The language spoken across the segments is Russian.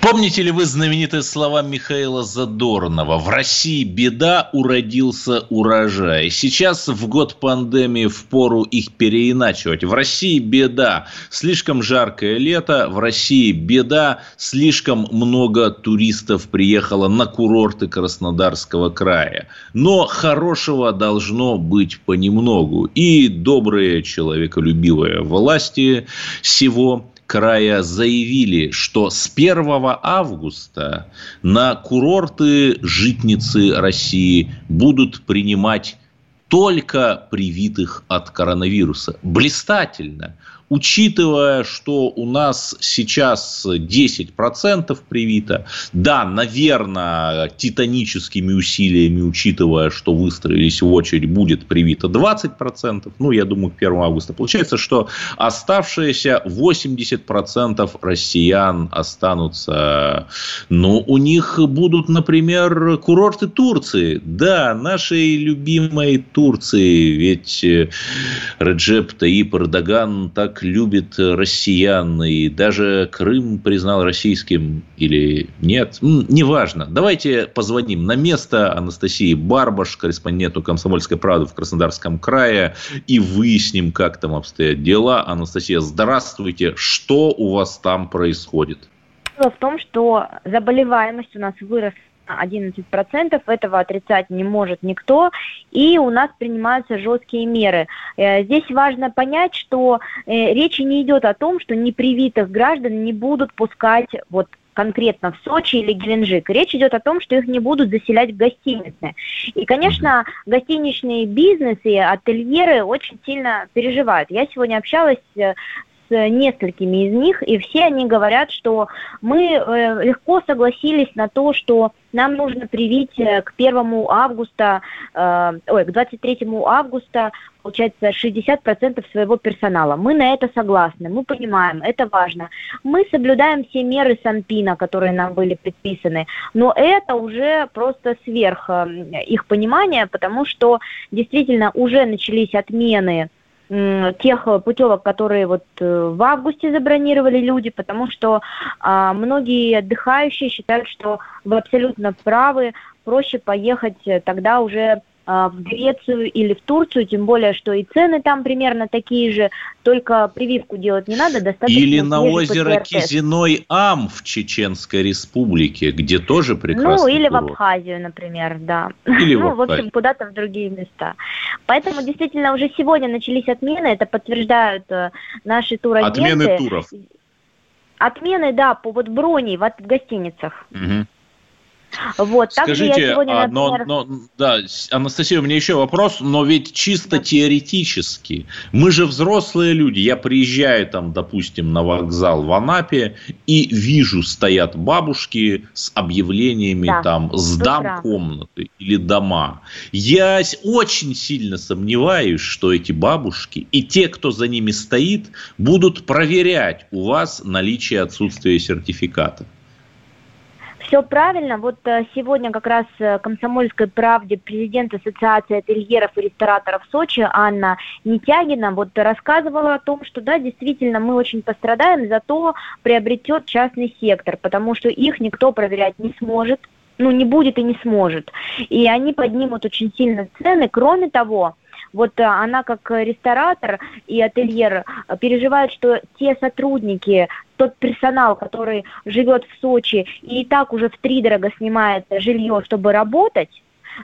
Помните ли вы знаменитые слова Михаила Задорнова? В России беда, уродился урожай. Сейчас в год пандемии в пору их переиначивать. В России беда, слишком жаркое лето. В России беда, слишком много туристов приехало на курорты Краснодарского края. Но хорошего должно быть понемногу. И добрые, человеколюбивые власти всего края заявили, что с 1 августа на курорты житницы России будут принимать только привитых от коронавируса. Блистательно учитывая, что у нас сейчас 10% привито, да, наверное, титаническими усилиями, учитывая, что выстроились в очередь, будет привито 20%, ну, я думаю, к 1 августа. Получается, что оставшиеся 80% россиян останутся, ну, у них будут, например, курорты Турции, да, нашей любимой Турции, ведь Реджеп Таип Эрдоган так любит россиян, и даже Крым признал российским или нет, неважно. Давайте позвоним на место Анастасии Барбаш, корреспонденту «Комсомольской правды» в Краснодарском крае, и выясним, как там обстоят дела. Анастасия, здравствуйте. Что у вас там происходит? Дело в том, что заболеваемость у нас выросла 11%, этого отрицать не может никто, и у нас принимаются жесткие меры. Э, здесь важно понять, что э, речи не идет о том, что непривитых граждан не будут пускать вот конкретно в Сочи или Геленджик. Речь идет о том, что их не будут заселять в гостиницы. И, конечно, гостиничные бизнесы, ательеры очень сильно переживают. Я сегодня общалась э, несколькими из них, и все они говорят, что мы э, легко согласились на то, что нам нужно привить э, к 1 августа, э, ой, к 23 августа, получается, 60% своего персонала. Мы на это согласны, мы понимаем, это важно. Мы соблюдаем все меры Санпина, которые нам были предписаны, но это уже просто сверх их понимания, потому что действительно уже начались отмены тех путевок, которые вот э, в августе забронировали люди, потому что а, многие отдыхающие считают, что вы абсолютно правы, проще поехать тогда уже в Грецию или в Турцию, тем более, что и цены там примерно такие же, только прививку делать не надо, достаточно... Или на озеро Кизиной Ам в Чеченской Республике, где тоже прекрасно. Ну, или курорт. в Абхазию, например, да. Или ну, в, в общем, куда-то в другие места. Поэтому, действительно, уже сегодня начались отмены, это подтверждают э, наши турагенты. Отмены туров. Отмены, да, по вот брони в, в гостиницах. Угу. Вот, Скажите, я сегодня, например... но, но, да, Анастасия, у меня еще вопрос, но ведь чисто да. теоретически, мы же взрослые люди, я приезжаю там, допустим, на вокзал в Анапе и вижу, стоят бабушки с объявлениями да, там «сдам правда. комнаты» или «дома». Я очень сильно сомневаюсь, что эти бабушки и те, кто за ними стоит, будут проверять у вас наличие отсутствия сертификата. Все правильно. Вот э, сегодня как раз э, «Комсомольской правде» президент Ассоциации ательеров и рестораторов Сочи Анна Нетягина вот рассказывала о том, что да, действительно, мы очень пострадаем, зато приобретет частный сектор, потому что их никто проверять не сможет, ну, не будет и не сможет. И они поднимут очень сильно цены. Кроме того, вот э, она как ресторатор и ательер переживает, что те сотрудники, тот персонал, который живет в Сочи и, так уже в три дорого снимает жилье, чтобы работать,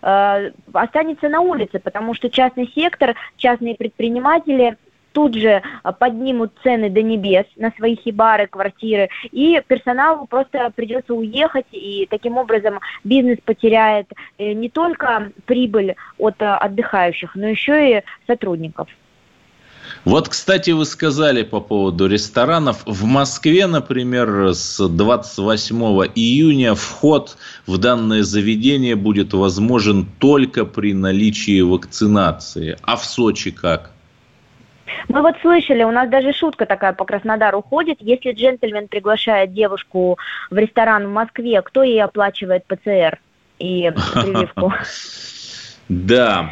э, останется на улице, потому что частный сектор, частные предприниматели тут же поднимут цены до небес на свои хибары, квартиры, и персоналу просто придется уехать, и таким образом бизнес потеряет э, не только прибыль от э, отдыхающих, но еще и сотрудников. Вот, кстати, вы сказали по поводу ресторанов. В Москве, например, с 28 июня вход в данное заведение будет возможен только при наличии вакцинации. А в Сочи как? Мы вот слышали, у нас даже шутка такая по Краснодару ходит, если джентльмен приглашает девушку в ресторан в Москве, кто ей оплачивает ПЦР и прививку? Да,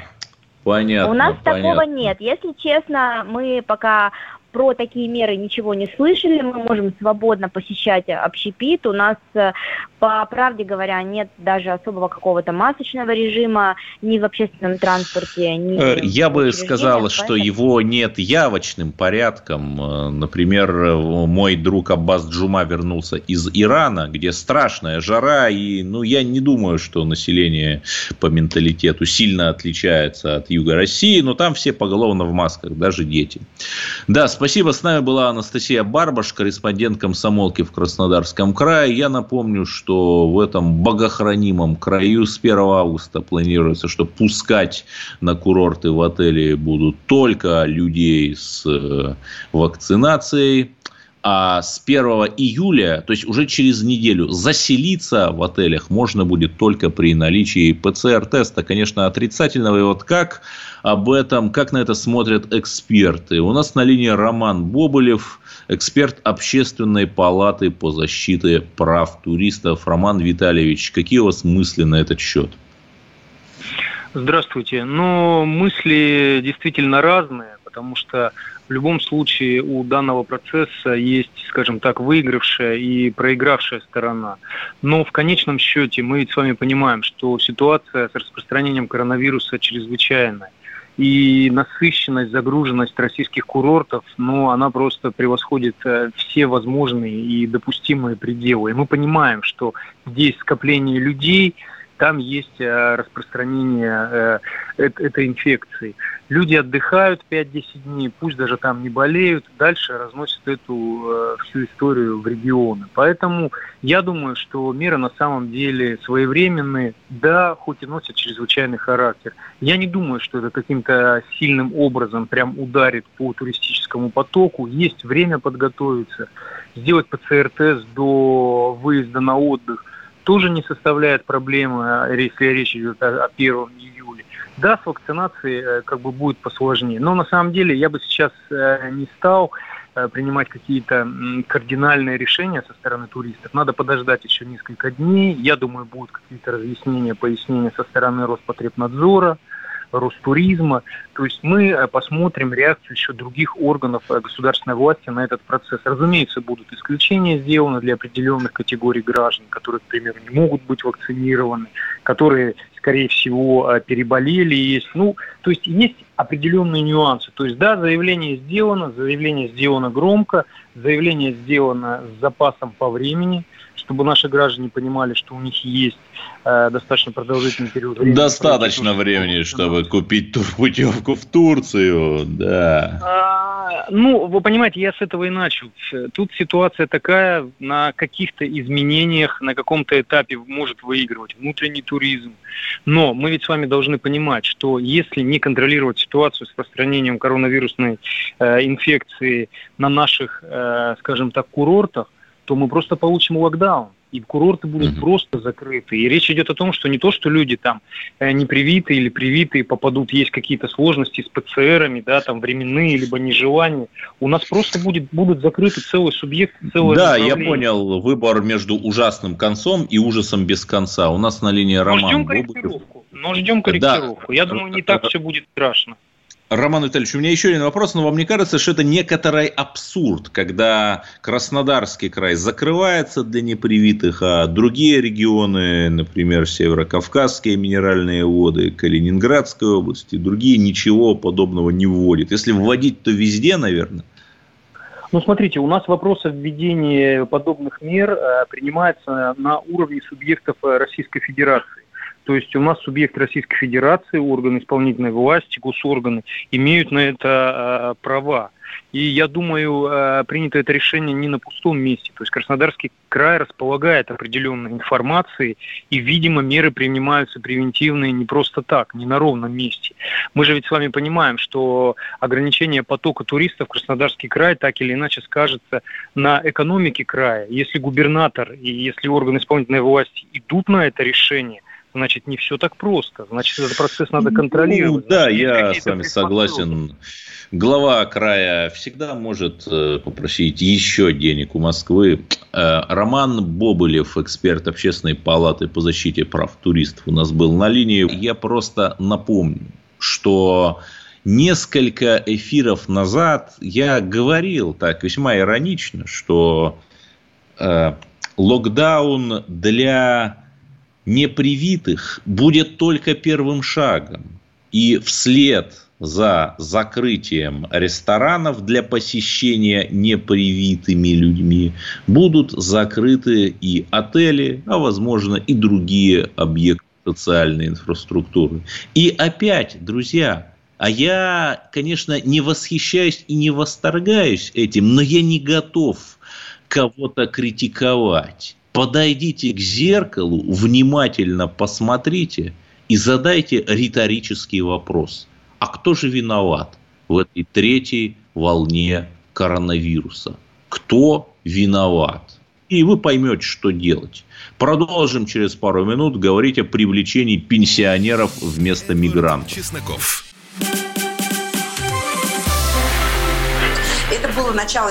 понятно. У нас понятно. такого нет. Если честно, мы пока про такие меры ничего не слышали, мы можем свободно посещать общепит. У нас, э, по правде говоря, нет даже особого какого-то масочного режима ни в общественном транспорте, ни э, Я бы сказал, что его нет явочным порядком. Э, например, мой друг Аббас Джума вернулся из Ирана, где страшная жара, и ну, я не думаю, что население по менталитету сильно отличается от юга России, но там все поголовно в масках, даже дети. Да, спасибо Спасибо. С нами была Анастасия Барбаш, корреспондент комсомолки в Краснодарском крае. Я напомню, что в этом богохранимом краю с 1 августа планируется, что пускать на курорты в отели будут только людей с э, вакцинацией а с 1 июля, то есть уже через неделю, заселиться в отелях можно будет только при наличии ПЦР-теста, конечно, отрицательного. И вот как об этом, как на это смотрят эксперты? У нас на линии Роман Бобылев, эксперт Общественной палаты по защите прав туристов. Роман Витальевич, какие у вас мысли на этот счет? Здравствуйте. Ну, мысли действительно разные, потому что в любом случае у данного процесса есть, скажем так, выигравшая и проигравшая сторона. Но в конечном счете мы ведь с вами понимаем, что ситуация с распространением коронавируса чрезвычайная. И насыщенность, загруженность российских курортов, ну, она просто превосходит э, все возможные и допустимые пределы. И мы понимаем, что здесь скопление людей – там есть э, распространение э, этой инфекции. Люди отдыхают 5-10 дней, пусть даже там не болеют, дальше разносят эту э, всю историю в регионы. Поэтому я думаю, что меры на самом деле своевременные, да, хоть и носят чрезвычайный характер. Я не думаю, что это каким-то сильным образом прям ударит по туристическому потоку. Есть время подготовиться, сделать ПЦР-тест до выезда на отдых – тоже не составляет проблемы, а, если речь идет о, о 1 июле. Да, с вакцинацией э, как бы будет посложнее. Но на самом деле я бы сейчас э, не стал э, принимать какие-то кардинальные решения со стороны туристов. Надо подождать еще несколько дней. Я думаю, будут какие-то разъяснения, пояснения со стороны Роспотребнадзора. Ростуризма. То есть мы посмотрим реакцию еще других органов государственной власти на этот процесс. Разумеется, будут исключения сделаны для определенных категорий граждан, которые, к примеру, не могут быть вакцинированы, которые, скорее всего, э, переболели. Есть, ну, то есть есть определенные нюансы. То есть, да, заявление сделано, заявление сделано громко, заявление сделано с запасом по времени – чтобы наши граждане понимали, что у них есть э, достаточно продолжительный период времени. Достаточно времени, чтобы купить путевку в Турцию, да. А, ну, вы понимаете, я с этого и начал. Тут ситуация такая, на каких-то изменениях, на каком-то этапе может выигрывать внутренний туризм. Но мы ведь с вами должны понимать, что если не контролировать ситуацию с распространением коронавирусной э, инфекции на наших, э, скажем так, курортах, то мы просто получим локдаун и курорты будут mm-hmm. просто закрыты. И речь идет о том, что не то, что люди там э, не привитые или привитые попадут, есть какие-то сложности с ПЦРами, да, там временные, либо нежелания. У нас просто будет, будут закрыты целый субъект, целое Да, я понял выбор между ужасным концом и ужасом без конца. У нас на линии Роман Но ждем корректировку. Но ждем корректировку. Да. Я думаю, не так все будет страшно. Роман Витальевич, у меня еще один вопрос, но вам не кажется, что это некоторый абсурд, когда Краснодарский край закрывается для непривитых, а другие регионы, например, Северокавказские минеральные воды, Калининградской области, другие ничего подобного не вводят. Если вводить, то везде, наверное. Ну, смотрите, у нас вопрос о введении подобных мер э, принимается на уровне субъектов э, Российской Федерации. То есть у нас субъект Российской Федерации, органы исполнительной власти, госорганы имеют на это э, права. И я думаю, э, принято это решение не на пустом месте. То есть Краснодарский край располагает определенной информацией, и, видимо, меры принимаются превентивные не просто так, не на ровном месте. Мы же ведь с вами понимаем, что ограничение потока туристов в Краснодарский край так или иначе скажется на экономике края. Если губернатор и если органы исполнительной власти идут на это решение – значит, не все так просто. Значит, этот процесс надо контролировать. Ну, да, я с вами согласен. Глава края всегда может э, попросить еще денег у Москвы. Э, Роман Бобылев, эксперт Общественной палаты по защите прав туристов, у нас был на линии. Я просто напомню, что несколько эфиров назад я говорил так весьма иронично, что э, локдаун для непривитых будет только первым шагом. И вслед за закрытием ресторанов для посещения непривитыми людьми будут закрыты и отели, а возможно и другие объекты социальной инфраструктуры. И опять, друзья, а я, конечно, не восхищаюсь и не восторгаюсь этим, но я не готов кого-то критиковать. Подойдите к зеркалу, внимательно посмотрите и задайте риторический вопрос. А кто же виноват в этой третьей волне коронавируса? Кто виноват? И вы поймете, что делать. Продолжим через пару минут говорить о привлечении пенсионеров вместо мигрантов. Чесноков. Это было начало.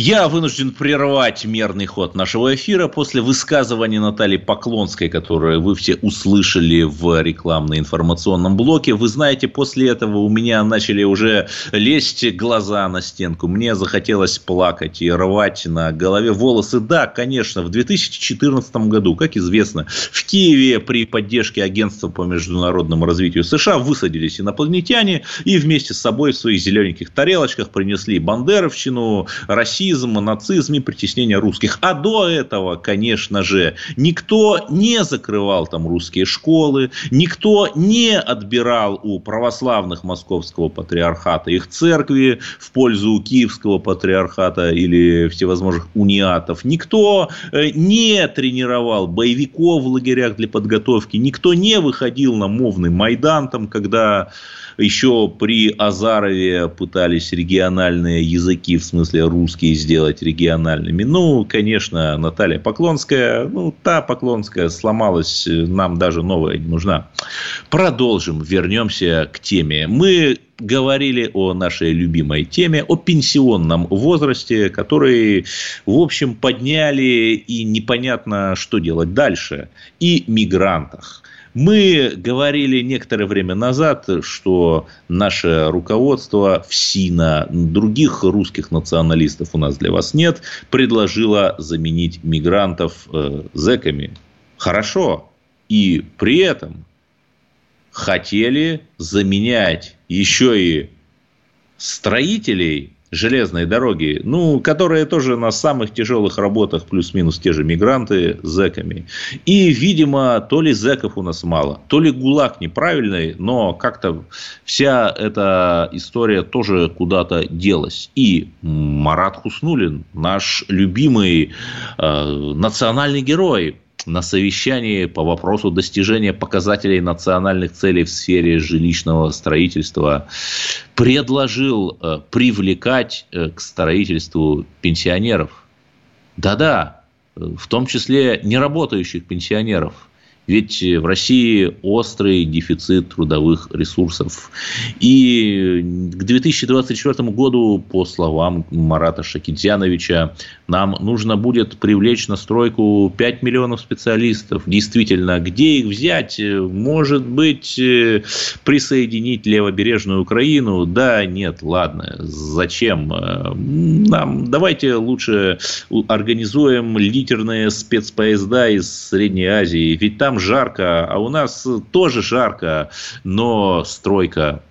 Я вынужден прервать мерный ход нашего эфира после высказывания Натальи Поклонской, которое вы все услышали в рекламно-информационном блоке. Вы знаете, после этого у меня начали уже лезть глаза на стенку. Мне захотелось плакать и рвать на голове волосы. Да, конечно, в 2014 году, как известно, в Киеве при поддержке Агентства по международному развитию США высадились инопланетяне и вместе с собой в своих зелененьких тарелочках принесли бандеровщину, Россию фашизм, нацизм и притеснение русских. А до этого, конечно же, никто не закрывал там русские школы, никто не отбирал у православных московского патриархата их церкви в пользу киевского патриархата или всевозможных униатов. Никто э, не тренировал боевиков в лагерях для подготовки, никто не выходил на мовный Майдан, там, когда еще при Азарове пытались региональные языки, в смысле русские, сделать региональными. Ну, конечно, Наталья Поклонская, ну, та Поклонская сломалась, нам даже новая не нужна. Продолжим, вернемся к теме. Мы говорили о нашей любимой теме, о пенсионном возрасте, который, в общем, подняли и непонятно, что делать дальше, и мигрантах. Мы говорили некоторое время назад, что наше руководство в СИНа, других русских националистов у нас для вас нет, предложило заменить мигрантов э, зэками. Хорошо. И при этом хотели заменять еще и строителей железной дороги, ну, которые тоже на самых тяжелых работах, плюс-минус те же мигранты, зэками. И, видимо, то ли зэков у нас мало, то ли ГУЛАГ неправильный, но как-то вся эта история тоже куда-то делась. И Марат Хуснулин, наш любимый э, национальный герой, на совещании по вопросу достижения показателей национальных целей в сфере жилищного строительства предложил э, привлекать э, к строительству пенсионеров. Да-да, в том числе неработающих пенсионеров – ведь в России острый дефицит трудовых ресурсов. И к 2024 году, по словам Марата Шакидзяновича, нам нужно будет привлечь на стройку 5 миллионов специалистов. Действительно, где их взять? Может быть, присоединить левобережную Украину? Да, нет, ладно. Зачем? Нам давайте лучше организуем литерные спецпоезда из Средней Азии. Ведь там жарко, а у нас тоже жарко, но стройка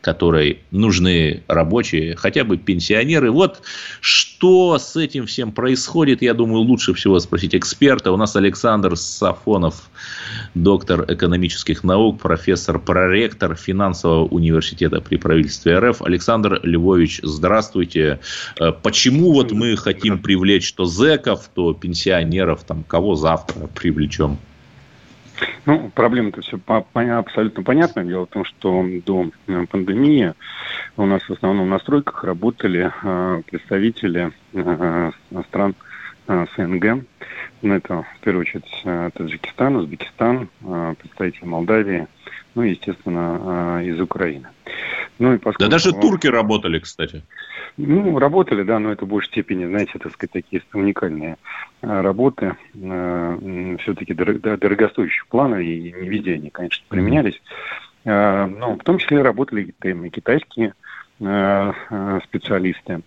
которой нужны рабочие, хотя бы пенсионеры. Вот что с этим всем происходит, я думаю, лучше всего спросить эксперта. У нас Александр Сафонов доктор экономических наук, профессор, проректор финансового университета при правительстве РФ. Александр Львович, здравствуйте. Э, почему вот мы хотим привлечь то зэков, то пенсионеров, там, кого завтра привлечем? Ну, проблема-то все абсолютно понятна. Дело в том, что до э, пандемии у нас в основном на стройках работали э, представители э, стран СНГ. Ну, это, в первую очередь, Таджикистан, Узбекистан, представители Молдавии, ну, естественно, из Украины. Ну, и поскольку... Да даже турки работали, кстати. Ну, работали, да, но это в большей степени, знаете, так сказать, такие уникальные э, работы, э, все-таки дорогостоящие планы, и не везде они, конечно, применялись. Э, но в том числе работали и китайские специалисты.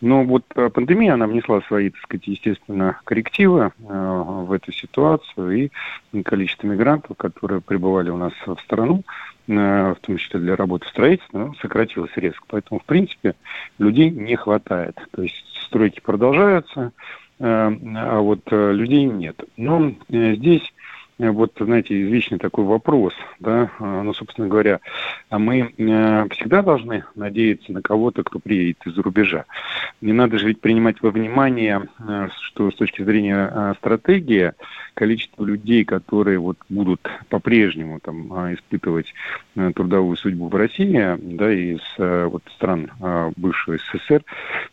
Но вот пандемия, она внесла свои, так сказать, естественно, коррективы в эту ситуацию, и количество мигрантов, которые прибывали у нас в страну, в том числе для работы в строительстве, сократилось резко. Поэтому, в принципе, людей не хватает. То есть стройки продолжаются, э, а вот э, людей нет. Но э, здесь вот, знаете, извечный такой вопрос, да, ну, собственно говоря, а мы всегда должны надеяться на кого-то, кто приедет из-за рубежа. Не надо же ведь принимать во внимание, что с точки зрения стратегии, количество людей, которые вот будут по-прежнему там а, испытывать э, трудовую судьбу в России, да, из э, вот стран а, бывшего СССР,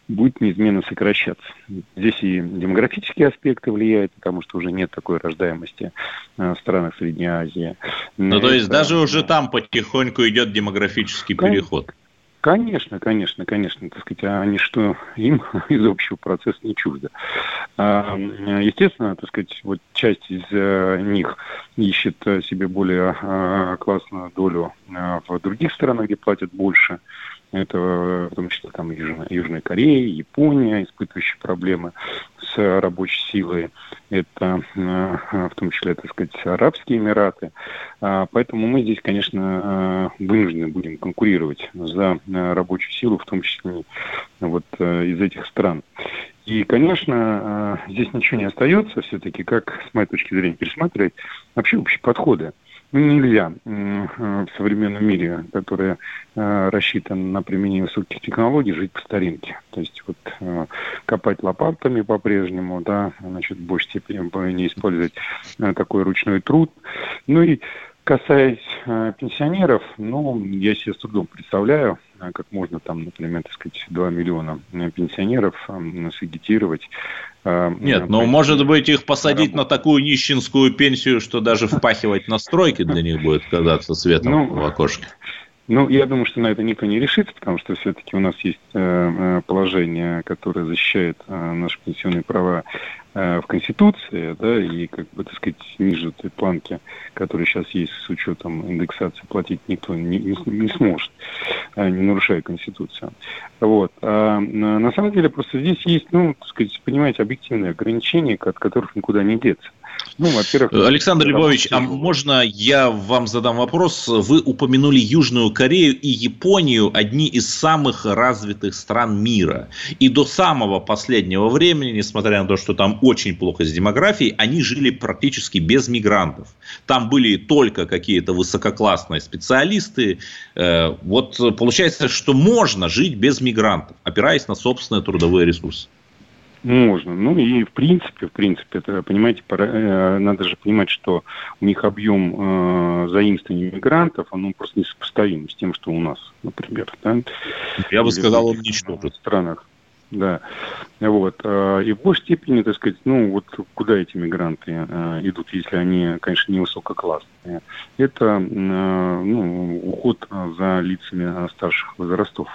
будет неизменно сокращаться. Здесь и демографические аспекты влияют, потому что уже нет такой рождаемости э, в странах Средней Азии. Ну, то есть даже уже там потихоньку идет демографический переход. Конечно, конечно, конечно, так сказать, а ничто им из общего процесса не чуждо. А, естественно, так сказать, вот часть из э, них ищет себе более а, классную долю в других странах, где платят больше. Это в том числе там Южная, Южная Корея, Япония, испытывающие проблемы с рабочей силой. Это э, в том числе, так сказать, Арабские Эмираты. А, поэтому мы здесь, конечно, э, вынуждены будем конкурировать за э, рабочую силу, в том числе вот из этих стран. И, конечно, здесь ничего не остается все-таки, как, с моей точки зрения, пересматривать вообще общие подходы. Ну, нельзя в современном мире, который э, рассчитан на применение высоких технологий, жить по старинке. То есть вот э, копать лопатами по-прежнему, да, значит, в большей степени не использовать э, такой ручной труд. Ну и касаясь пенсионеров, ну, я себе с трудом представляю, как можно там, например, так сказать, 2 миллиона пенсионеров сагитировать Э, Нет, ну, может быть, их посадить на такую нищенскую пенсию, что даже впахивать на стройке для них будет казаться светом ну, в окошке. Ну, я думаю, что на это никто не решится, потому что все-таки у нас есть э, э, положение, которое защищает наши пенсионные права в Конституции, да, и, как бы, так сказать, ниже той планки, которая сейчас есть с учетом индексации, платить никто не, не, не сможет, не нарушая Конституцию. Вот. А на самом деле просто здесь есть, ну, так сказать, понимаете, объективные ограничения, от которых никуда не деться. Ну, во-первых... Александр Львович, а можно я вам задам вопрос? Вы упомянули Южную Корею и Японию, одни из самых развитых стран мира. И до самого последнего времени, несмотря на то, что там очень плохо с демографией, они жили практически без мигрантов. Там были только какие-то высококлассные специалисты. Э, вот получается, что можно жить без мигрантов, опираясь на собственные трудовые ресурсы. Можно. Ну и в принципе, в принципе, это, понимаете, пора, э, надо же понимать, что у них объем э, заимствований мигрантов, он просто несопоставим с тем, что у нас, например. Да? Я бы сказал, он ничтожен. В странах. Да. Вот. Э, и в большей степени, так сказать, ну вот куда эти мигранты э, идут, если они, конечно, не высококлассные. Это ну, уход за лицами старших возрастов.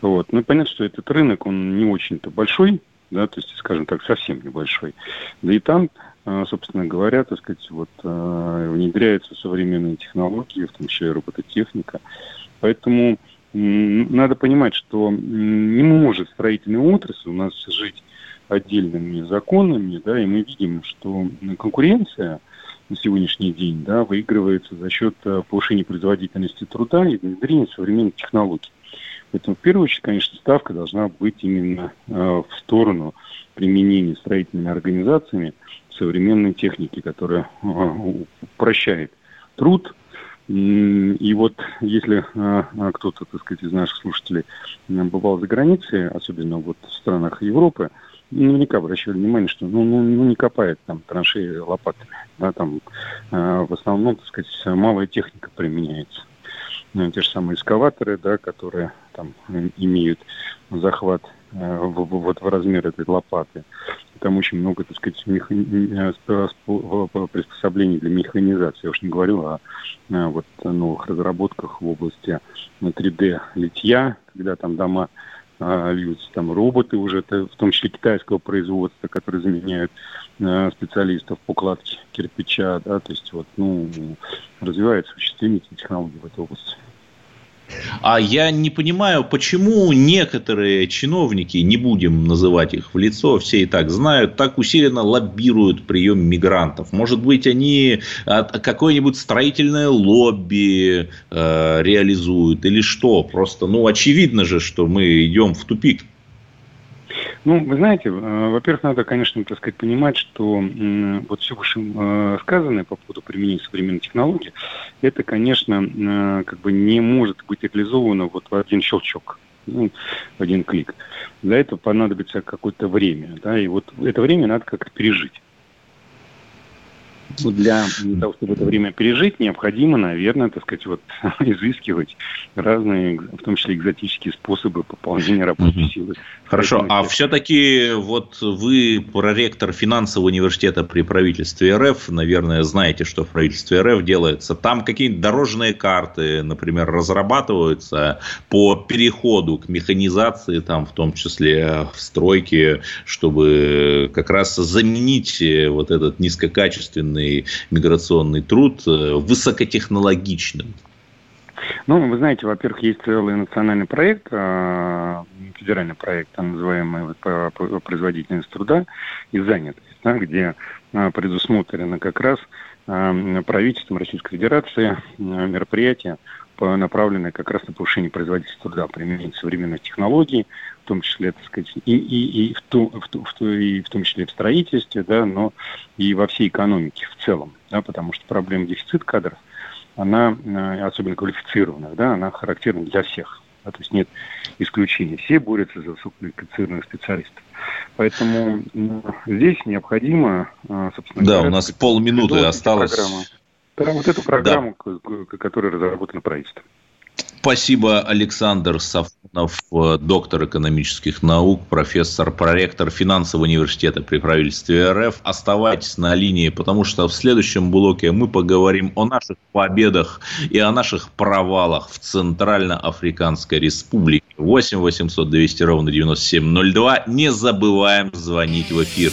Вот. Ну, понятно, что этот рынок, он не очень-то большой, да, то есть, скажем так, совсем небольшой. Да и там, а, собственно говоря, так сказать, вот а, внедряются современные технологии, в том числе робототехника. Поэтому надо понимать, что не может строительная отрасль у нас жить отдельными законами, да, и мы видим, что конкуренция на сегодняшний день, да, выигрывается за счет а, повышения производительности труда и внедрения современных технологий. Поэтому в первую очередь, конечно, ставка должна быть именно э, в сторону применения строительными организациями современной техники, которая э, упрощает труд. И вот если э, кто-то, так сказать, из наших слушателей бывал за границей, особенно вот в странах Европы, наверняка обращали внимание, что ну, ну, ну не копает там траншеи лопатами. Да, там в основном, так сказать, малая техника применяется. Те же самые эскаваторы, да, которые там имеют захват э, вот в размер этой лопаты. Там очень много, так сказать, меха... приспособлений для механизации. Я уж не говорю о, о вот, новых разработках в области 3D-литья, когда там дома льются, там роботы уже, в том числе китайского производства, которые заменяют специалистов по кладке кирпича, да, то есть вот, ну, развивается существительные технологии в этой области. А я не понимаю, почему некоторые чиновники, не будем называть их в лицо, все и так знают, так усиленно лоббируют прием мигрантов. Может быть, они какое-нибудь строительное лобби э, реализуют или что? Просто, ну, очевидно же, что мы идем в тупик. Ну, вы знаете, э, во-первых, надо, конечно, так сказать, понимать, что вот все выше сказанное по поводу применения современной технологии, это, конечно, э, как бы не может быть реализовано вот в один щелчок ну, в один клик. Для этого понадобится какое-то время, да, и вот это время надо как-то пережить. Ну, для того, чтобы это время пережить, необходимо, наверное, так сказать, вот изыскивать разные, в том числе экзотические способы пополнения рабочей силы. Хорошо, Поэтому, а все-таки вот вы проректор финансового университета при правительстве РФ, наверное, знаете, что в правительстве РФ делается. Там какие-нибудь дорожные карты, например, разрабатываются по переходу к механизации, там в том числе в стройке, чтобы как раз заменить вот этот низкокачественный миграционный, миграционный труд э, высокотехнологичным? Ну, вы знаете, во-первых, есть целый национальный проект, э, федеральный проект, называемый по производительности труда и занятость, да, где э, предусмотрено как раз правительством Российской Федерации мероприятия, направленные как раз на повышение производительности труда, применение современных технологий, в том числе, так сказать, и, и, и, в, ту, в, в, и в том числе в строительстве, да, но и во всей экономике в целом, да, потому что проблема дефицита кадров, она, э, особенно квалифицированных, да, она характерна для всех. Да, то есть нет исключений. Все борются за высококвалифицированных специалистов. Поэтому ну, здесь необходимо, э, собственно Да, говоря, у нас полминуты осталось. Программу. Да, вот эту программу, да. которая разработана правительством. Спасибо, Александр Сафонов, э, доктор экономических наук, профессор, проректор финансового университета при правительстве РФ. Оставайтесь на линии, потому что в следующем блоке мы поговорим о наших победах и о наших провалах в Центральноафриканской Республике. 8 800 200 ровно 9702. Не забываем звонить в эфир.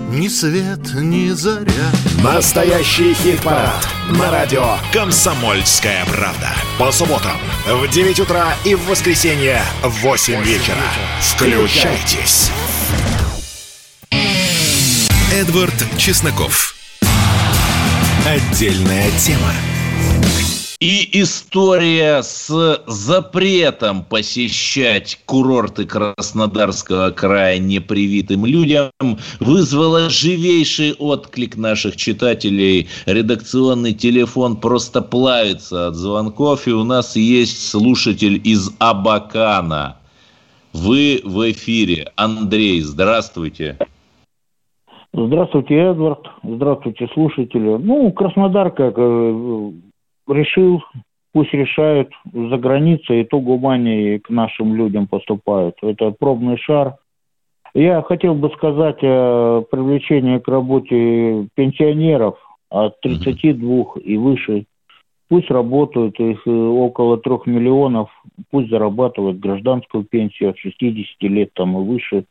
ни свет, ни заря. Настоящий хит-парад на радио «Комсомольская правда». По субботам в 9 утра и в воскресенье в 8 вечера. Включайтесь. Эдвард Чесноков. Отдельная тема. И история с запретом посещать курорты Краснодарского края непривитым людям вызвала живейший отклик наших читателей. Редакционный телефон просто плавится от звонков, и у нас есть слушатель из Абакана. Вы в эфире. Андрей, здравствуйте. Здравствуйте, Эдвард. Здравствуйте, слушатели. Ну, Краснодар, как э, решил, пусть решают за границей, и то гуманнее к нашим людям поступают. Это пробный шар. Я хотел бы сказать о привлечении к работе пенсионеров от 32 и выше. Пусть работают, их около трех миллионов, пусть зарабатывают гражданскую пенсию от 60 лет там и выше.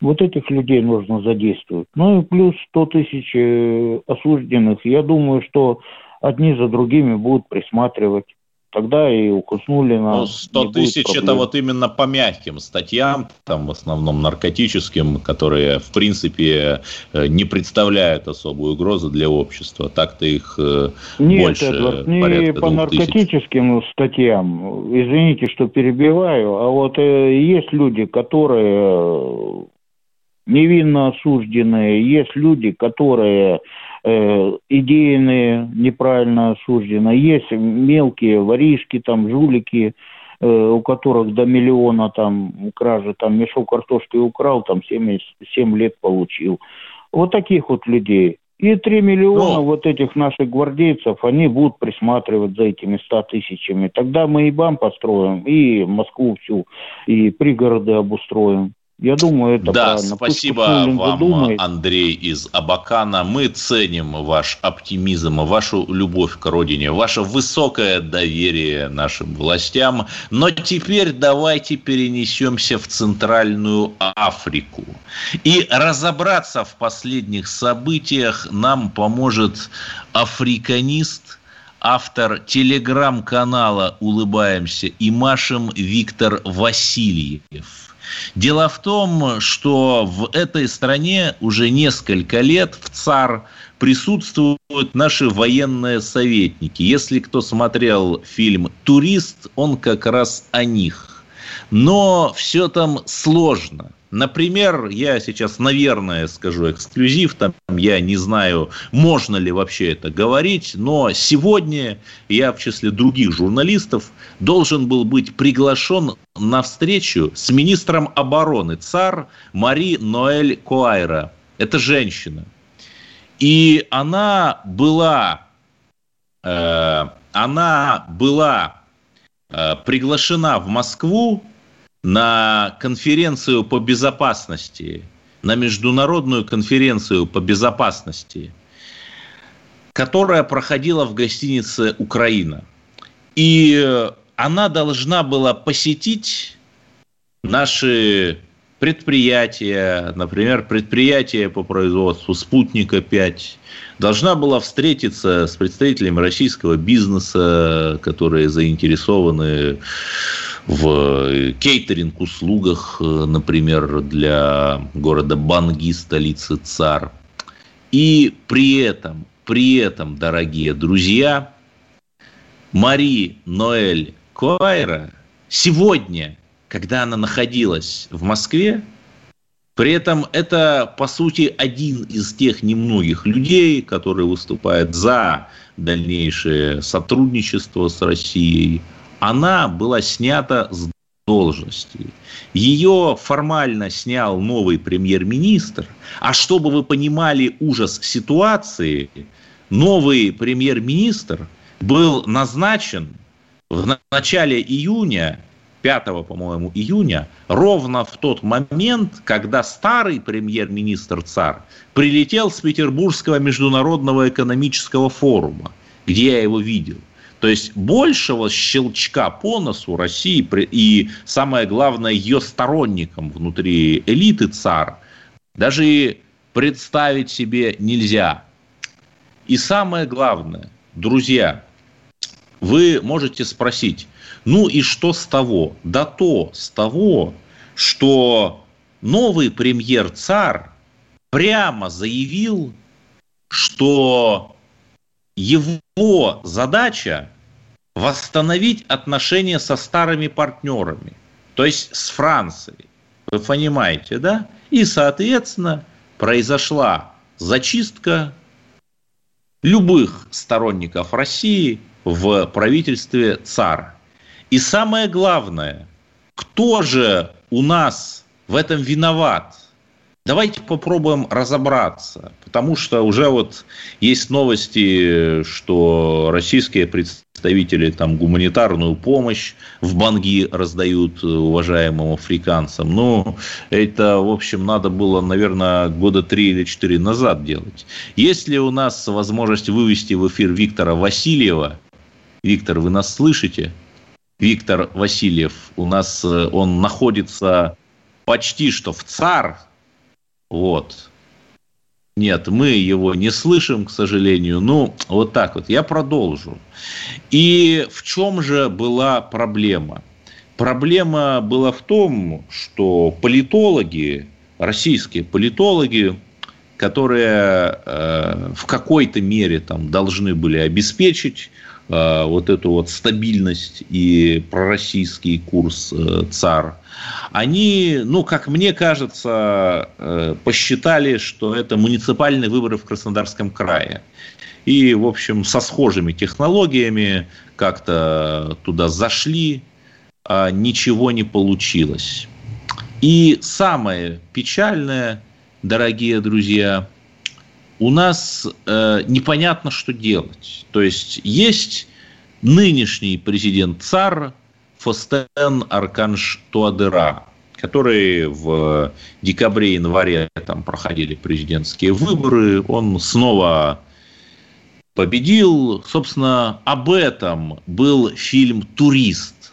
Вот этих людей нужно задействовать. Ну и плюс 100 тысяч э, осужденных. Я думаю, что одни за другими будут присматривать тогда и у Хуснулина... Ну, 100 тысяч это вот именно по мягким статьям, там в основном наркотическим, которые, в принципе, э, не представляют особую угрозу для общества. Так-то их э, Нет, больше, Эдвард, не по наркотическим тысяч. статьям. Извините, что перебиваю, а вот э, есть люди, которые невинно осужденные, есть люди, которые э, идейные неправильно осуждены, есть мелкие воришки, там, жулики, э, у которых до миллиона там кражи, там мешок картошки украл, там 77 лет получил. Вот таких вот людей. И 3 миллиона Но... вот этих наших гвардейцев, они будут присматривать за этими 100 тысячами. Тогда мы и БАМ построим, и Москву всю, и пригороды обустроим. Я думаю, это да, правильно. спасибо вам, задумает. Андрей из Абакана. Мы ценим ваш оптимизм, вашу любовь к родине, ваше высокое доверие нашим властям. Но теперь давайте перенесемся в Центральную Африку. И разобраться в последних событиях нам поможет африканист – автор телеграм-канала «Улыбаемся и машем» Виктор Васильев. Дело в том, что в этой стране уже несколько лет в ЦАР присутствуют наши военные советники. Если кто смотрел фильм «Турист», он как раз о них. Но все там сложно – Например, я сейчас, наверное, скажу эксклюзив, там я не знаю, можно ли вообще это говорить, но сегодня я в числе других журналистов должен был быть приглашен на встречу с министром обороны ЦАР Мари Ноэль Коайра. Это женщина. И она была, э, она была э, приглашена в Москву на конференцию по безопасности, на международную конференцию по безопасности, которая проходила в гостинице «Украина». И она должна была посетить наши предприятия, например, предприятие по производству «Спутника-5», должна была встретиться с представителями российского бизнеса, которые заинтересованы в кейтеринг-услугах, например, для города Банги, столицы ЦАР. И при этом, при этом, дорогие друзья, Мари Ноэль Куайра сегодня, когда она находилась в Москве, при этом это, по сути, один из тех немногих людей, которые выступают за дальнейшее сотрудничество с Россией, она была снята с должности. Ее формально снял новый премьер-министр. А чтобы вы понимали ужас ситуации, новый премьер-министр был назначен в начале июня 5, по-моему, июня, ровно в тот момент, когда старый премьер-министр ЦАР прилетел с Петербургского международного экономического форума, где я его видел. То есть большего щелчка по носу России и, самое главное, ее сторонникам внутри элиты ЦАР даже представить себе нельзя. И самое главное, друзья, вы можете спросить, ну и что с того? Да то с того, что новый премьер ЦАР прямо заявил, что его задача восстановить отношения со старыми партнерами, то есть с Францией. Вы понимаете, да? И, соответственно, произошла зачистка любых сторонников России в правительстве ЦАР. И самое главное, кто же у нас в этом виноват? Давайте попробуем разобраться, потому что уже вот есть новости, что российские представители там гуманитарную помощь в Банги раздают уважаемым африканцам. Ну, это, в общем, надо было, наверное, года три или четыре назад делать. Есть ли у нас возможность вывести в эфир Виктора Васильева? Виктор, вы нас слышите? Виктор Васильев, у нас э, он находится почти что в ЦАР, Вот. Нет, мы его не слышим, к сожалению. Ну, вот так вот. Я продолжу. И в чем же была проблема? Проблема была в том, что политологи, российские политологи, которые э, в какой-то мере там должны были обеспечить вот эту вот стабильность и пророссийский курс э, ЦАР, они, ну, как мне кажется, э, посчитали, что это муниципальные выборы в Краснодарском крае. И, в общем, со схожими технологиями как-то туда зашли, а ничего не получилось. И самое печальное, дорогие друзья, у нас э, непонятно, что делать. То есть есть нынешний президент ЦАР, Фостен Арканш Туадера, которые в декабре-январе там проходили президентские выборы. Он снова победил. Собственно, об этом был фильм «Турист».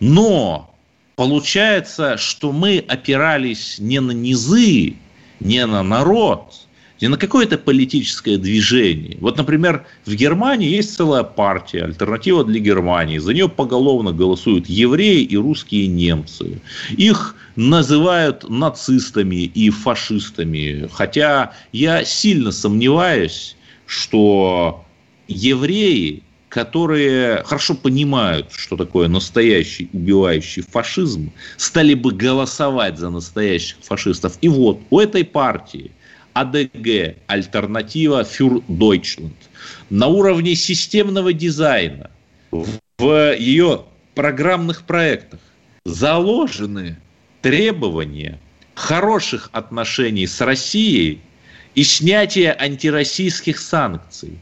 Но получается, что мы опирались не на низы, не на народ – не на какое-то политическое движение. Вот, например, в Германии есть целая партия, альтернатива для Германии. За нее поголовно голосуют евреи и русские немцы. Их называют нацистами и фашистами. Хотя я сильно сомневаюсь, что евреи, которые хорошо понимают, что такое настоящий убивающий фашизм, стали бы голосовать за настоящих фашистов. И вот у этой партии АДГ, альтернатива für Deutschland, на уровне системного дизайна, в ее программных проектах заложены требования хороших отношений с Россией и снятия антироссийских санкций.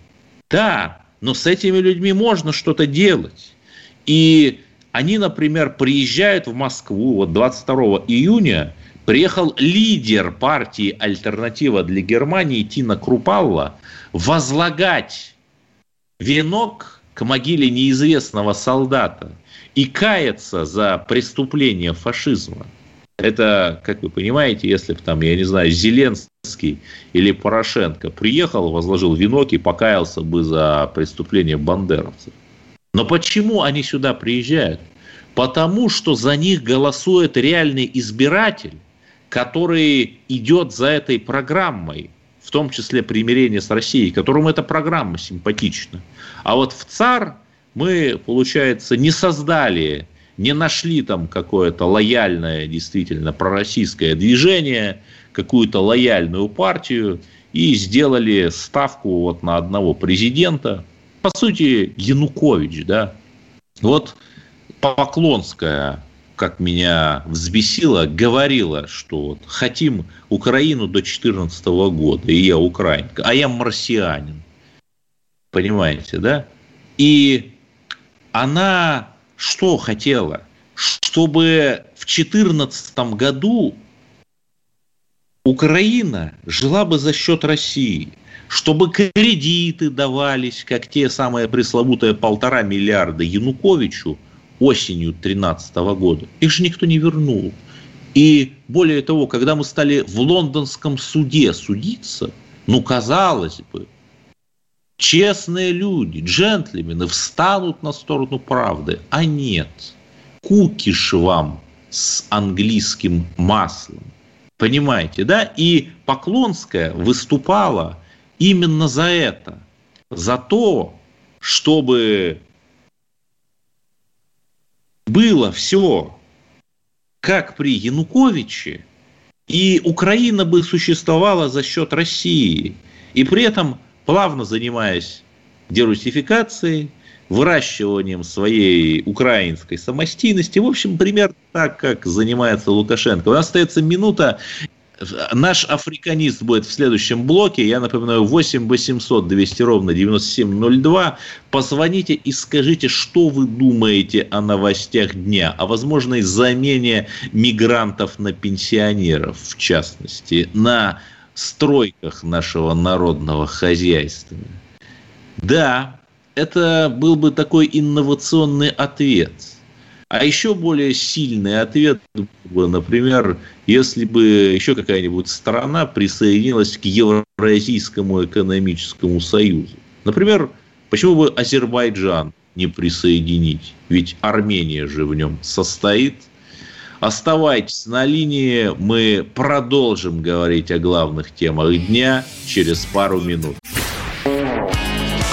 Да, но с этими людьми можно что-то делать. И они, например, приезжают в Москву вот 22 июня – приехал лидер партии «Альтернатива для Германии» Тина Крупалла возлагать венок к могиле неизвестного солдата и каяться за преступление фашизма. Это, как вы понимаете, если бы там, я не знаю, Зеленский или Порошенко приехал, возложил венок и покаялся бы за преступление бандеровцев. Но почему они сюда приезжают? Потому что за них голосует реальный избиратель, который идет за этой программой, в том числе примирение с Россией, которому эта программа симпатична. А вот в ЦАР мы, получается, не создали, не нашли там какое-то лояльное, действительно, пророссийское движение, какую-то лояльную партию и сделали ставку вот на одного президента. По сути, Янукович, да. Вот Поклонская как меня взбесило, говорила, что вот хотим Украину до 2014 года, и я украинка, а я марсианин. Понимаете, да? И она что хотела? Чтобы в 2014 году Украина жила бы за счет России, чтобы кредиты давались, как те самые пресловутые полтора миллиарда Януковичу, осенью 2013 года. Их же никто не вернул. И более того, когда мы стали в лондонском суде судиться, ну, казалось бы, честные люди, джентльмены встанут на сторону правды, а нет. Кукиш вам с английским маслом. Понимаете, да? И Поклонская выступала именно за это. За то, чтобы было все как при Януковиче, и Украина бы существовала за счет России, и при этом плавно занимаясь дерусификацией, выращиванием своей украинской самостийности. В общем, примерно так, как занимается Лукашенко. У нас остается минута. Наш африканист будет в следующем блоке. Я напоминаю, 8 800 200 ровно 9702. Позвоните и скажите, что вы думаете о новостях дня, о возможной замене мигрантов на пенсионеров, в частности, на стройках нашего народного хозяйства. Да, это был бы такой инновационный ответ. А еще более сильный ответ, например, если бы еще какая-нибудь страна присоединилась к Евразийскому экономическому союзу. Например, почему бы Азербайджан не присоединить? Ведь Армения же в нем состоит. Оставайтесь на линии, мы продолжим говорить о главных темах дня через пару минут.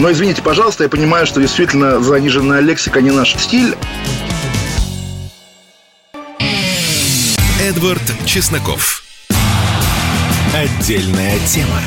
Но извините, пожалуйста, я понимаю, что действительно заниженная лексика не наш стиль. Эдвард Чесноков. Отдельная тема.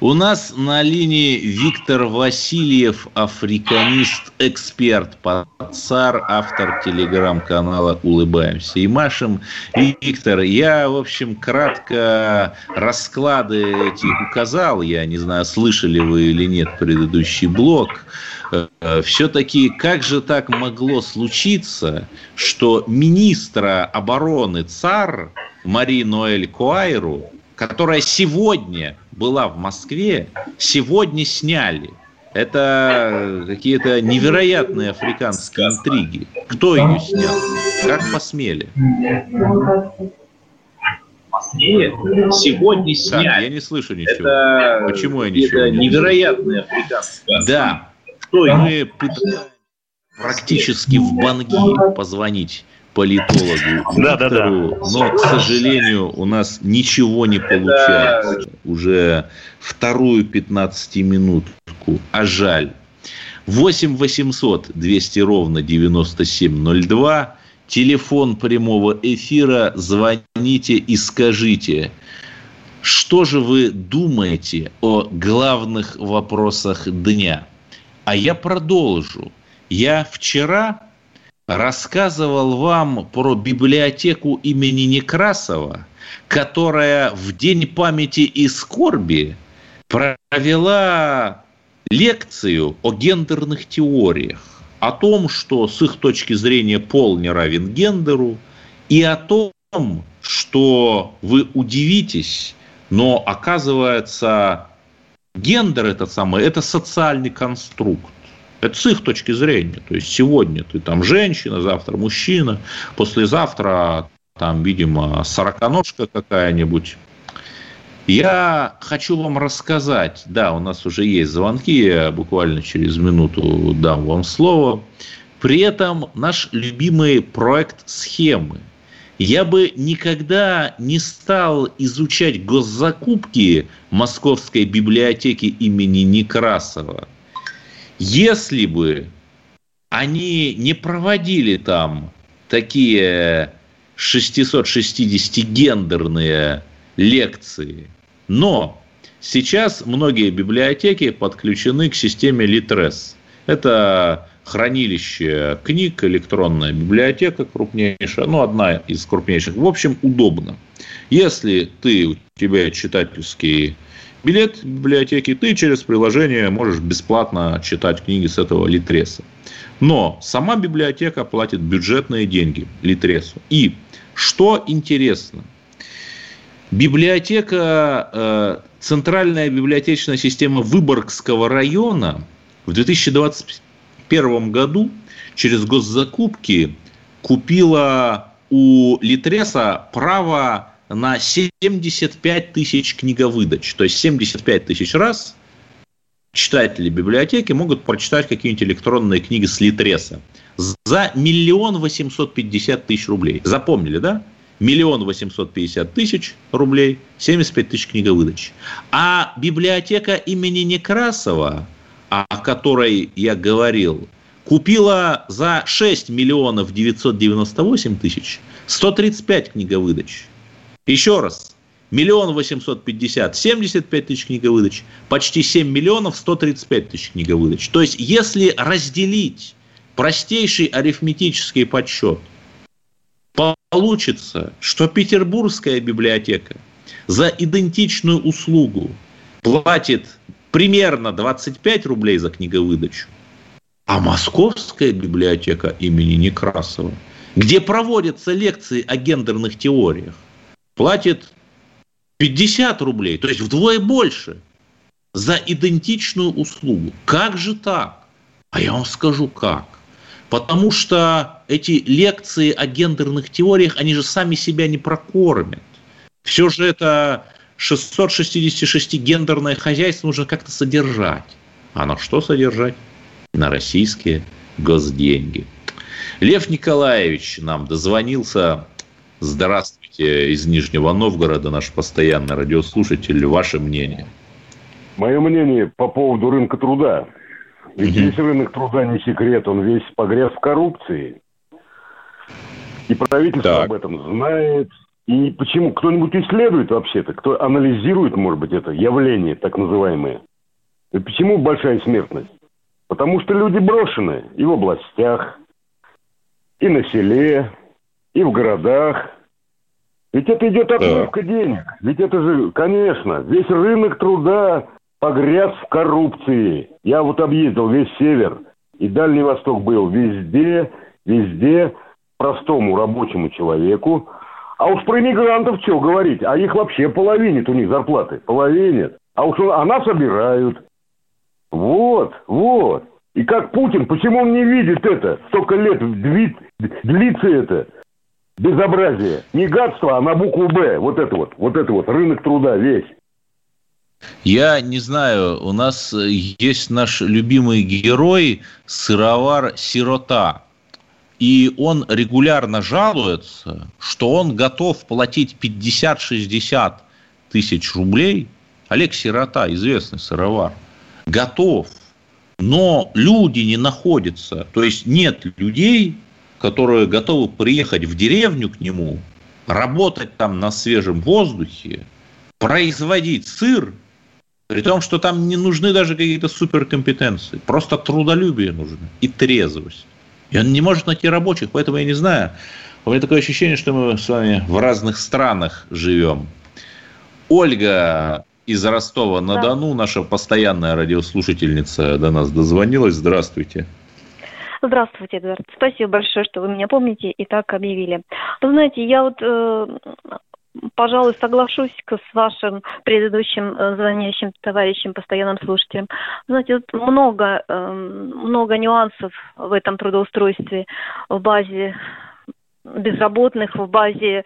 У нас на линии Виктор Васильев, африканист, эксперт, пацар, автор телеграм-канала «Улыбаемся и машем». Виктор, я, в общем, кратко расклады эти указал. Я не знаю, слышали вы или нет предыдущий блок. Э, Все-таки как же так могло случиться, что министра обороны ЦАР Мари Ноэль Куайру, которая сегодня была в Москве, сегодня сняли. Это какие-то невероятные африканские интриги. Кто ее снял? Как посмели? Москве сегодня сняли. Так, я не слышу ничего. Это Почему я ничего это не невероятные африканские. Да. Кто Мы пытаемся практически в Банги позвонить политологу Да, да, да. Виктору, но, к сожалению, у нас ничего не получается. Уже вторую 15-минутку, а жаль. 8 800 200 ровно 9702. Телефон прямого эфира. Звоните и скажите, что же вы думаете о главных вопросах дня? А я продолжу. Я вчера рассказывал вам про библиотеку имени Некрасова, которая в День памяти и скорби провела лекцию о гендерных теориях, о том, что с их точки зрения пол не равен гендеру, и о том, что вы удивитесь, но оказывается гендер этот самый, это социальный конструкт. Это с их точки зрения. То есть сегодня ты там женщина, завтра мужчина, послезавтра там, видимо, сороконожка какая-нибудь. Я хочу вам рассказать, да, у нас уже есть звонки, я буквально через минуту дам вам слово. При этом наш любимый проект схемы. Я бы никогда не стал изучать госзакупки Московской библиотеки имени Некрасова, если бы они не проводили там такие 660-гендерные лекции. Но сейчас многие библиотеки подключены к системе Litres. Это хранилище книг, электронная библиотека крупнейшая, ну, одна из крупнейших. В общем, удобно. Если ты, у тебя читательский билет в библиотеке, ты через приложение можешь бесплатно читать книги с этого Литреса. Но сама библиотека платит бюджетные деньги Литресу. И что интересно, библиотека, э, центральная библиотечная система Выборгского района в 2021 году через госзакупки купила у Литреса право на 75 тысяч книговыдач. То есть 75 тысяч раз читатели библиотеки могут прочитать какие-нибудь электронные книги с Литреса за миллион восемьсот пятьдесят тысяч рублей. Запомнили, да? Миллион восемьсот пятьдесят тысяч рублей, 75 тысяч книговыдач. А библиотека имени Некрасова, о которой я говорил, купила за 6 миллионов 998 тысяч 135 книговыдач. Еще раз, миллион восемьсот пятьдесят, семьдесят пять тысяч книговыдач, почти 7 миллионов 135 тысяч книговыдач. То есть, если разделить простейший арифметический подсчет, получится, что Петербургская библиотека за идентичную услугу платит примерно 25 рублей за книговыдачу, а Московская библиотека имени Некрасова, где проводятся лекции о гендерных теориях, платит 50 рублей, то есть вдвое больше за идентичную услугу. Как же так? А я вам скажу как. Потому что эти лекции о гендерных теориях, они же сами себя не прокормят. Все же это 666 гендерное хозяйство нужно как-то содержать. А на что содержать? На российские госденьги. Лев Николаевич нам дозвонился. Здравствуйте из Нижнего Новгорода, наш постоянный радиослушатель. Ваше мнение? Мое мнение по поводу рынка труда. Ведь весь рынок труда не секрет, он весь погряз в коррупции. И правительство так. об этом знает. И почему? Кто-нибудь исследует вообще-то? Кто анализирует, может быть, это явление так называемое? И почему большая смертность? Потому что люди брошены и в областях, и на селе, и в городах. Ведь это идет отмывка да. денег. Ведь это же, конечно, весь рынок труда погряз в коррупции. Я вот объездил весь север и Дальний Восток был. Везде, везде простому рабочему человеку. А уж про иммигрантов что говорить? А их вообще половинит у них зарплаты. Половинит. А уж она собирают. Вот, вот. И как Путин, почему он не видит это? Столько лет длится это безобразие. Не гадство, а на букву «Б». Вот это вот, вот это вот, рынок труда весь. Я не знаю, у нас есть наш любимый герой, сыровар Сирота. И он регулярно жалуется, что он готов платить 50-60 тысяч рублей. Олег Сирота, известный сыровар, готов. Но люди не находятся. То есть нет людей, которые готовы приехать в деревню к нему, работать там на свежем воздухе, производить сыр при том, что там не нужны даже какие-то суперкомпетенции. Просто трудолюбие нужно и трезвость. И он не может найти рабочих, поэтому я не знаю. У меня такое ощущение, что мы с вами в разных странах живем. Ольга из Ростова-на-Дону, наша постоянная радиослушательница, до нас дозвонилась. Здравствуйте. Здравствуйте, Эдвард. Спасибо большое, что вы меня помните и так объявили. Вы знаете, я вот э, пожалуй, соглашусь с вашим предыдущим э, звонящим товарищем, постоянным слушателем. Знаете, много, эм, много нюансов в этом трудоустройстве, в базе безработных, в базе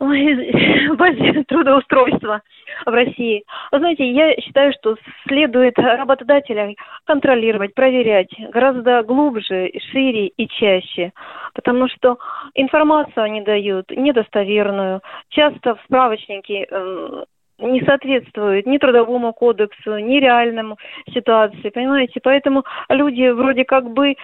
в базе трудоустройства в России. Вы знаете, я считаю, что следует работодателям контролировать, проверять гораздо глубже, шире и чаще, потому что информацию они дают недостоверную. Часто в справочнике эм, не соответствует ни трудовому кодексу, ни реальному ситуации, понимаете? Поэтому люди вроде как бы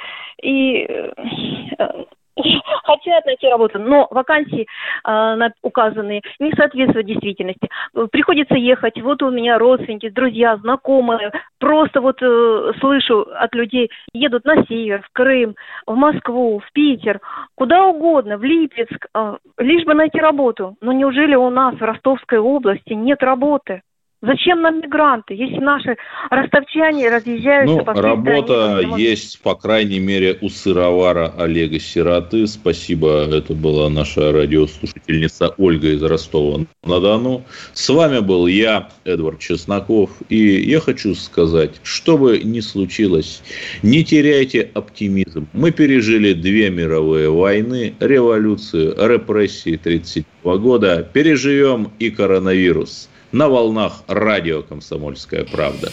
и э, хотят найти работу, но вакансии э, указанные не соответствуют действительности. Приходится ехать. Вот у меня родственники, друзья, знакомые. Просто вот э, слышу от людей, едут на север, в Крым, в Москву, в Питер, куда угодно, в Липецк, э, лишь бы найти работу. Но неужели у нас в Ростовской области нет работы? Зачем нам мигранты, если наши ростовчане разъезжаются ну, по всей работа стране? есть, по крайней мере, у сыровара Олега Сироты. Спасибо, это была наша радиослушательница Ольга из Ростова-на-Дону. С вами был я, Эдвард Чесноков. И я хочу сказать, что бы ни случилось, не теряйте оптимизм. Мы пережили две мировые войны, революцию, репрессии 1937 года. Переживем и коронавирус на волнах радио «Комсомольская правда».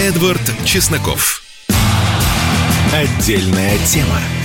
Эдвард Чесноков. Отдельная тема.